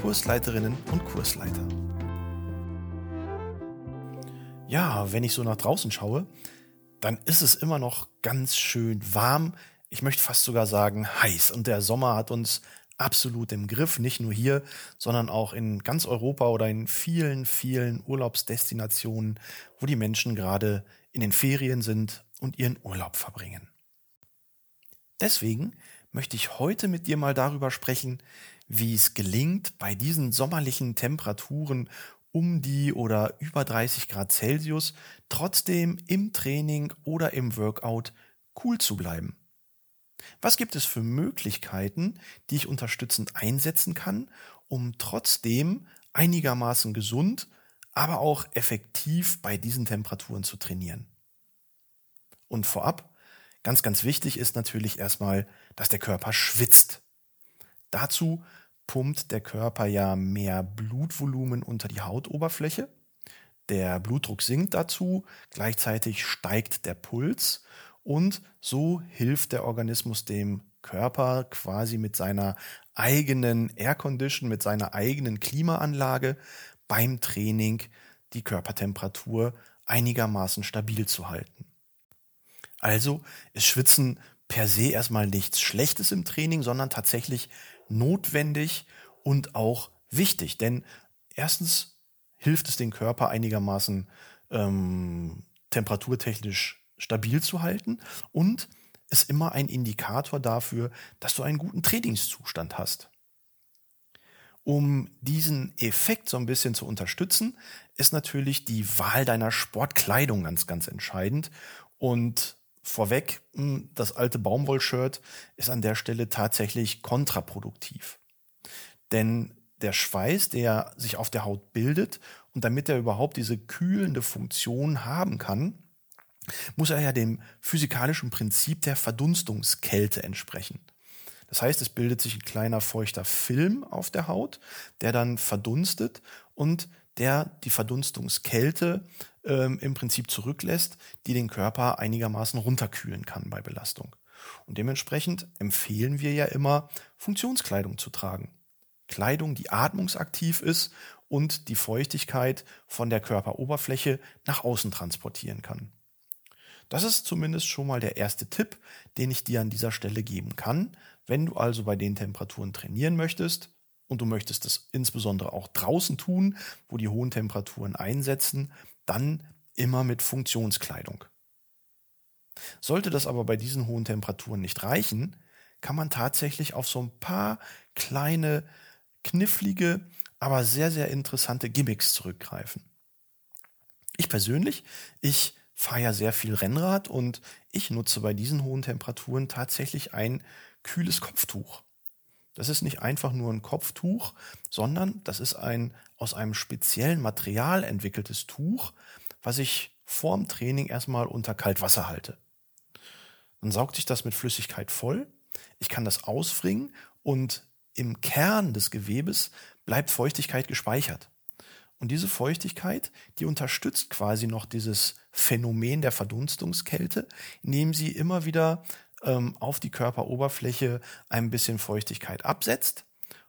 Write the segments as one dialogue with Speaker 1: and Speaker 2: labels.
Speaker 1: Kursleiterinnen und Kursleiter. Ja, wenn ich so nach draußen schaue, dann ist es immer noch ganz schön warm. Ich möchte fast sogar sagen heiß. Und der Sommer hat uns absolut im Griff, nicht nur hier, sondern auch in ganz Europa oder in vielen, vielen Urlaubsdestinationen, wo die Menschen gerade in den Ferien sind und ihren Urlaub verbringen. Deswegen möchte ich heute mit dir mal darüber sprechen, wie es gelingt, bei diesen sommerlichen Temperaturen um die oder über 30 Grad Celsius trotzdem im Training oder im Workout cool zu bleiben. Was gibt es für Möglichkeiten, die ich unterstützend einsetzen kann, um trotzdem einigermaßen gesund, aber auch effektiv bei diesen Temperaturen zu trainieren? Und vorab, ganz, ganz wichtig ist natürlich erstmal, dass der Körper schwitzt. Dazu pumpt der Körper ja mehr Blutvolumen unter die Hautoberfläche. Der Blutdruck sinkt dazu, gleichzeitig steigt der Puls und so hilft der Organismus dem Körper quasi mit seiner eigenen Air Condition, mit seiner eigenen Klimaanlage beim Training die Körpertemperatur einigermaßen stabil zu halten. Also ist Schwitzen per se erstmal nichts Schlechtes im Training, sondern tatsächlich notwendig und auch wichtig. Denn erstens hilft es den Körper einigermaßen ähm, temperaturtechnisch stabil zu halten und ist immer ein Indikator dafür, dass du einen guten Trainingszustand hast. Um diesen Effekt so ein bisschen zu unterstützen, ist natürlich die Wahl deiner Sportkleidung ganz, ganz entscheidend. Und vorweg, hm, das alte Baumwollshirt ist an der Stelle tatsächlich kontraproduktiv. Denn der Schweiß, der sich auf der Haut bildet und damit er überhaupt diese kühlende Funktion haben kann, muss er ja dem physikalischen Prinzip der Verdunstungskälte entsprechen. Das heißt, es bildet sich ein kleiner feuchter Film auf der Haut, der dann verdunstet und der die Verdunstungskälte ähm, im Prinzip zurücklässt, die den Körper einigermaßen runterkühlen kann bei Belastung. Und dementsprechend empfehlen wir ja immer, Funktionskleidung zu tragen. Kleidung, die atmungsaktiv ist und die Feuchtigkeit von der Körperoberfläche nach außen transportieren kann. Das ist zumindest schon mal der erste Tipp, den ich dir an dieser Stelle geben kann. Wenn du also bei den Temperaturen trainieren möchtest und du möchtest es insbesondere auch draußen tun, wo die hohen Temperaturen einsetzen, dann immer mit Funktionskleidung. Sollte das aber bei diesen hohen Temperaturen nicht reichen, kann man tatsächlich auf so ein paar kleine, knifflige, aber sehr, sehr interessante Gimmicks zurückgreifen. Ich persönlich, ich fahre ja sehr viel Rennrad und ich nutze bei diesen hohen Temperaturen tatsächlich ein kühles Kopftuch. Das ist nicht einfach nur ein Kopftuch, sondern das ist ein aus einem speziellen Material entwickeltes Tuch, was ich vorm Training erstmal unter Kaltwasser halte. Dann saugt sich das mit Flüssigkeit voll. Ich kann das ausfringen und im Kern des Gewebes bleibt Feuchtigkeit gespeichert. Und diese Feuchtigkeit, die unterstützt quasi noch dieses Phänomen der Verdunstungskälte, indem sie immer wieder ähm, auf die Körperoberfläche ein bisschen Feuchtigkeit absetzt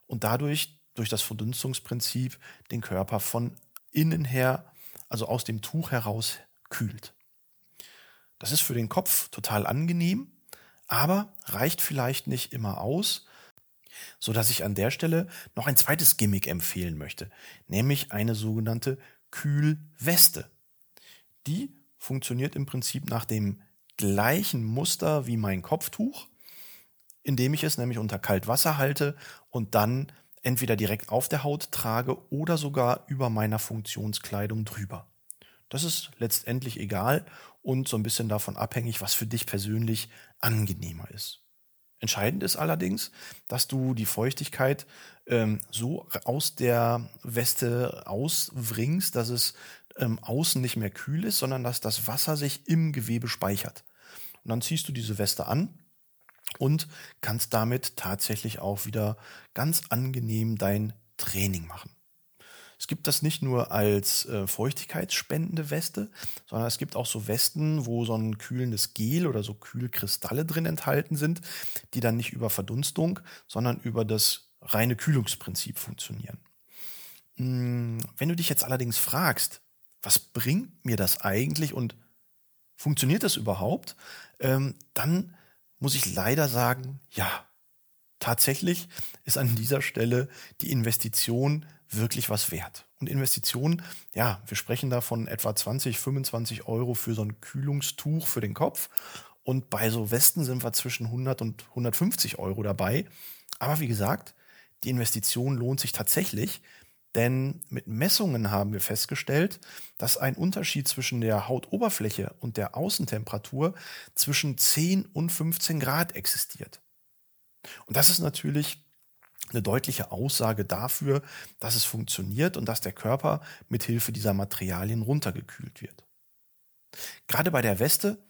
Speaker 1: und dadurch durch das Verdunstungsprinzip den Körper von innen her, also aus dem Tuch heraus, kühlt. Das ist für den Kopf total angenehm, aber reicht vielleicht nicht immer aus, so dass ich an der Stelle noch ein zweites Gimmick empfehlen möchte, nämlich eine sogenannte Kühlweste. Die funktioniert im Prinzip nach dem gleichen Muster wie mein Kopftuch, indem ich es nämlich unter Kaltwasser halte und dann entweder direkt auf der Haut trage oder sogar über meiner Funktionskleidung drüber. Das ist letztendlich egal und so ein bisschen davon abhängig, was für dich persönlich angenehmer ist. Entscheidend ist allerdings, dass du die Feuchtigkeit ähm, so aus der Weste auswringst, dass es ähm, außen nicht mehr kühl ist, sondern dass das Wasser sich im Gewebe speichert. Und dann ziehst du diese Weste an und kannst damit tatsächlich auch wieder ganz angenehm dein Training machen. Es gibt das nicht nur als äh, feuchtigkeitsspendende Weste, sondern es gibt auch so Westen, wo so ein kühlendes Gel oder so Kühlkristalle drin enthalten sind, die dann nicht über Verdunstung, sondern über das reine Kühlungsprinzip funktionieren. Hm, wenn du dich jetzt allerdings fragst, was bringt mir das eigentlich und funktioniert das überhaupt, ähm, dann muss ich leider sagen, ja, tatsächlich ist an dieser Stelle die Investition wirklich was wert. Und Investitionen, ja, wir sprechen da von etwa 20, 25 Euro für so ein Kühlungstuch für den Kopf. Und bei so Westen sind wir zwischen 100 und 150 Euro dabei. Aber wie gesagt, die Investition lohnt sich tatsächlich, denn mit Messungen haben wir festgestellt, dass ein Unterschied zwischen der Hautoberfläche und der Außentemperatur zwischen 10 und 15 Grad existiert. Und das ist natürlich eine deutliche Aussage dafür, dass es funktioniert und dass der Körper mit Hilfe dieser Materialien runtergekühlt wird. Gerade bei der Weste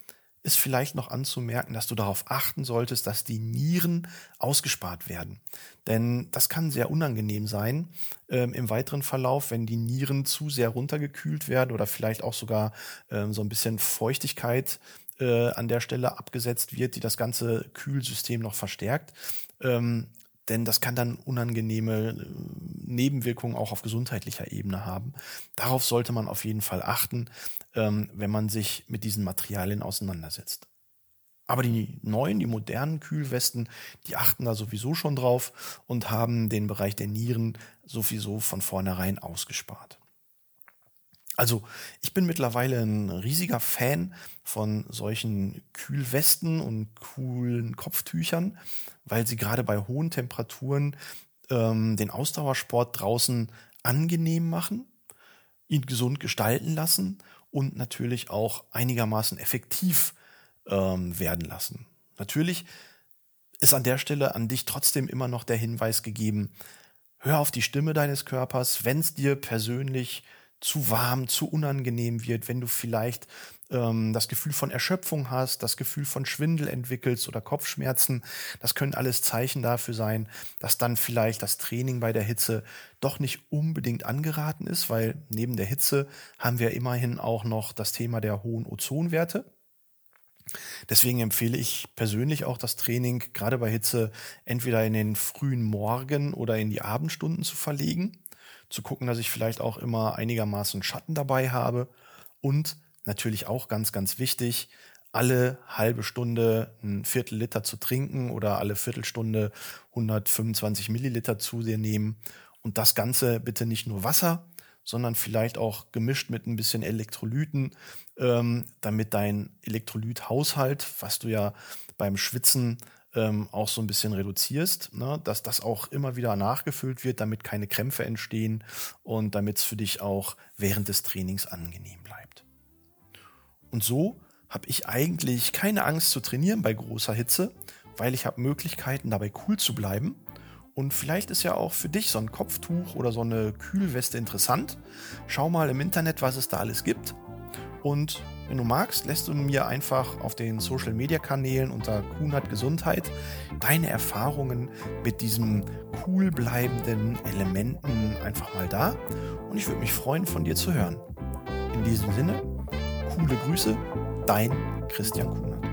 Speaker 1: ist vielleicht noch anzumerken, dass du darauf achten solltest, dass die Nieren ausgespart werden. Denn das kann sehr unangenehm sein ähm, im weiteren Verlauf, wenn die Nieren zu sehr runtergekühlt werden oder vielleicht auch sogar ähm, so ein bisschen Feuchtigkeit äh, an der Stelle abgesetzt wird, die das ganze Kühlsystem noch verstärkt. Ähm, denn das kann dann unangenehme äh, Nebenwirkungen auch auf gesundheitlicher Ebene haben. Darauf sollte man auf jeden Fall achten, ähm, wenn man sich mit diesen Materialien auseinandersetzt. Aber die neuen, die modernen Kühlwesten, die achten da sowieso schon drauf und haben den Bereich der Nieren sowieso von vornherein ausgespart. Also ich bin mittlerweile ein riesiger Fan von solchen Kühlwesten und coolen Kopftüchern, weil sie gerade bei hohen Temperaturen ähm, den Ausdauersport draußen angenehm machen, ihn gesund gestalten lassen und natürlich auch einigermaßen effektiv ähm, werden lassen. Natürlich ist an der Stelle an dich trotzdem immer noch der Hinweis gegeben, hör auf die Stimme deines Körpers, wenn es dir persönlich zu warm, zu unangenehm wird, wenn du vielleicht ähm, das Gefühl von Erschöpfung hast, das Gefühl von Schwindel entwickelst oder Kopfschmerzen. Das können alles Zeichen dafür sein, dass dann vielleicht das Training bei der Hitze doch nicht unbedingt angeraten ist, weil neben der Hitze haben wir immerhin auch noch das Thema der hohen Ozonwerte. Deswegen empfehle ich persönlich auch das Training gerade bei Hitze entweder in den frühen Morgen oder in die Abendstunden zu verlegen zu gucken, dass ich vielleicht auch immer einigermaßen Schatten dabei habe. Und natürlich auch ganz, ganz wichtig, alle halbe Stunde ein Viertel Liter zu trinken oder alle Viertelstunde 125 Milliliter zu dir nehmen. Und das Ganze bitte nicht nur Wasser, sondern vielleicht auch gemischt mit ein bisschen Elektrolyten, ähm, damit dein Elektrolythaushalt, was du ja beim Schwitzen ähm, auch so ein bisschen reduzierst, ne? dass das auch immer wieder nachgefüllt wird, damit keine Krämpfe entstehen und damit es für dich auch während des Trainings angenehm bleibt. Und so habe ich eigentlich keine Angst zu trainieren bei großer Hitze, weil ich habe Möglichkeiten dabei cool zu bleiben. Und vielleicht ist ja auch für dich so ein Kopftuch oder so eine Kühlweste interessant. Schau mal im Internet, was es da alles gibt. Und wenn du magst, lässt du mir einfach auf den Social Media Kanälen unter Kunert Gesundheit deine Erfahrungen mit diesen cool bleibenden Elementen einfach mal da. Und ich würde mich freuen, von dir zu hören. In diesem Sinne, coole Grüße, dein Christian Kunert.